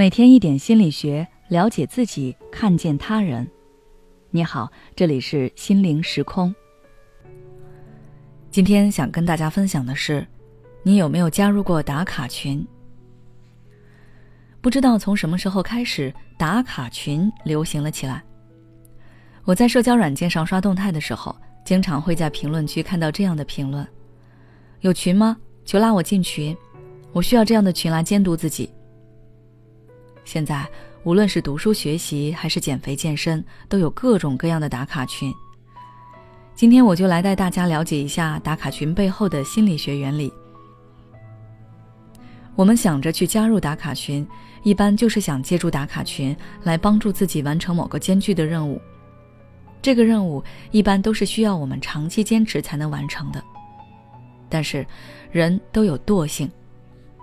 每天一点心理学，了解自己，看见他人。你好，这里是心灵时空。今天想跟大家分享的是，你有没有加入过打卡群？不知道从什么时候开始，打卡群流行了起来。我在社交软件上刷动态的时候，经常会在评论区看到这样的评论：“有群吗？求拉我进群，我需要这样的群来监督自己。”现在，无论是读书学习还是减肥健身，都有各种各样的打卡群。今天我就来带大家了解一下打卡群背后的心理学原理。我们想着去加入打卡群，一般就是想借助打卡群来帮助自己完成某个艰巨的任务。这个任务一般都是需要我们长期坚持才能完成的。但是，人都有惰性，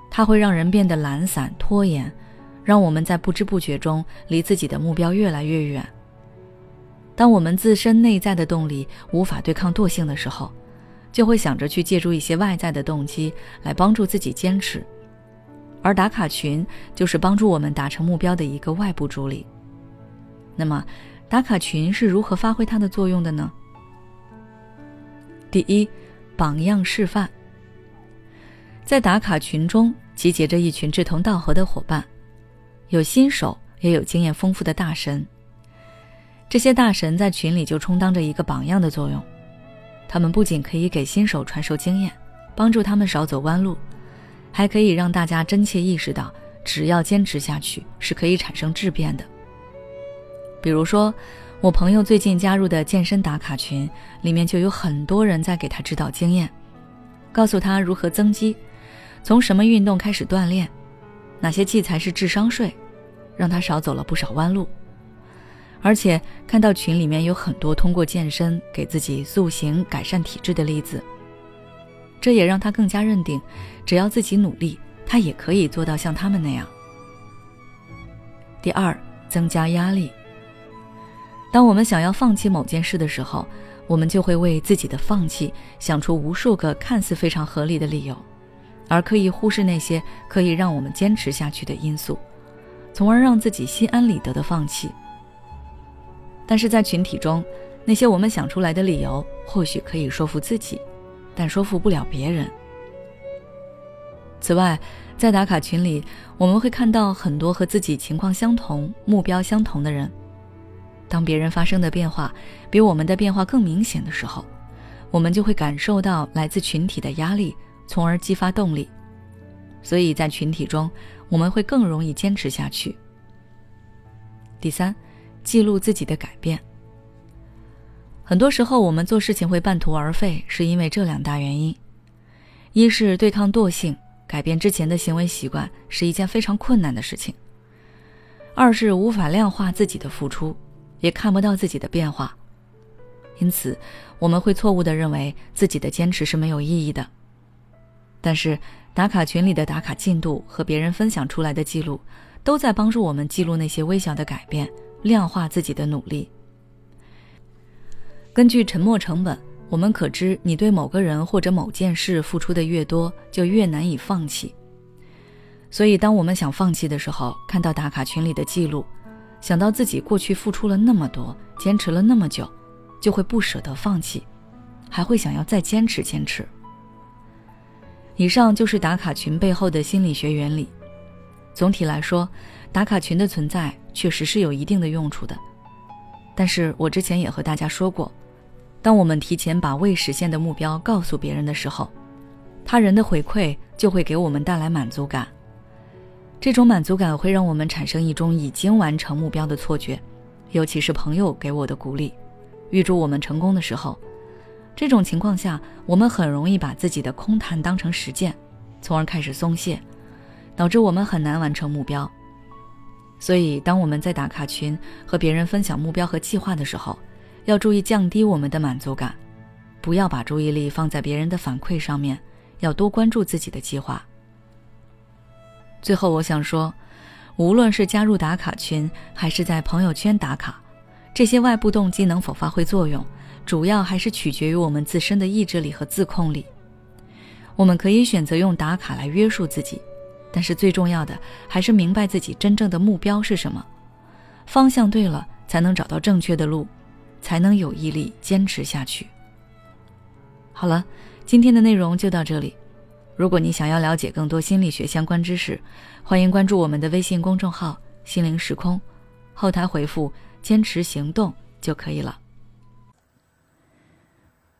它会让人变得懒散、拖延。让我们在不知不觉中离自己的目标越来越远。当我们自身内在的动力无法对抗惰性的时候，就会想着去借助一些外在的动机来帮助自己坚持，而打卡群就是帮助我们达成目标的一个外部助力。那么，打卡群是如何发挥它的作用的呢？第一，榜样示范。在打卡群中集结着一群志同道合的伙伴。有新手，也有经验丰富的大神。这些大神在群里就充当着一个榜样的作用，他们不仅可以给新手传授经验，帮助他们少走弯路，还可以让大家真切意识到，只要坚持下去是可以产生质变的。比如说，我朋友最近加入的健身打卡群，里面就有很多人在给他指导经验，告诉他如何增肌，从什么运动开始锻炼。哪些器材是智商税，让他少走了不少弯路。而且看到群里面有很多通过健身给自己塑形、改善体质的例子，这也让他更加认定，只要自己努力，他也可以做到像他们那样。第二，增加压力。当我们想要放弃某件事的时候，我们就会为自己的放弃想出无数个看似非常合理的理由。而刻意忽视那些可以让我们坚持下去的因素，从而让自己心安理得的放弃。但是在群体中，那些我们想出来的理由或许可以说服自己，但说服不了别人。此外，在打卡群里，我们会看到很多和自己情况相同、目标相同的人。当别人发生的变化比我们的变化更明显的时候，我们就会感受到来自群体的压力。从而激发动力，所以在群体中，我们会更容易坚持下去。第三，记录自己的改变。很多时候，我们做事情会半途而废，是因为这两大原因：一是对抗惰性，改变之前的行为习惯是一件非常困难的事情；二是无法量化自己的付出，也看不到自己的变化，因此我们会错误的认为自己的坚持是没有意义的。但是，打卡群里的打卡进度和别人分享出来的记录，都在帮助我们记录那些微小的改变，量化自己的努力。根据沉没成本，我们可知你对某个人或者某件事付出的越多，就越难以放弃。所以，当我们想放弃的时候，看到打卡群里的记录，想到自己过去付出了那么多，坚持了那么久，就会不舍得放弃，还会想要再坚持坚持。以上就是打卡群背后的心理学原理。总体来说，打卡群的存在确实是有一定的用处的。但是我之前也和大家说过，当我们提前把未实现的目标告诉别人的时候，他人的回馈就会给我们带来满足感。这种满足感会让我们产生一种已经完成目标的错觉，尤其是朋友给我的鼓励，预祝我们成功的时候。这种情况下，我们很容易把自己的空谈当成实践，从而开始松懈，导致我们很难完成目标。所以，当我们在打卡群和别人分享目标和计划的时候，要注意降低我们的满足感，不要把注意力放在别人的反馈上面，要多关注自己的计划。最后，我想说，无论是加入打卡群，还是在朋友圈打卡，这些外部动机能否发挥作用？主要还是取决于我们自身的意志力和自控力。我们可以选择用打卡来约束自己，但是最重要的还是明白自己真正的目标是什么，方向对了，才能找到正确的路，才能有毅力坚持下去。好了，今天的内容就到这里。如果你想要了解更多心理学相关知识，欢迎关注我们的微信公众号“心灵时空”，后台回复“坚持行动”就可以了。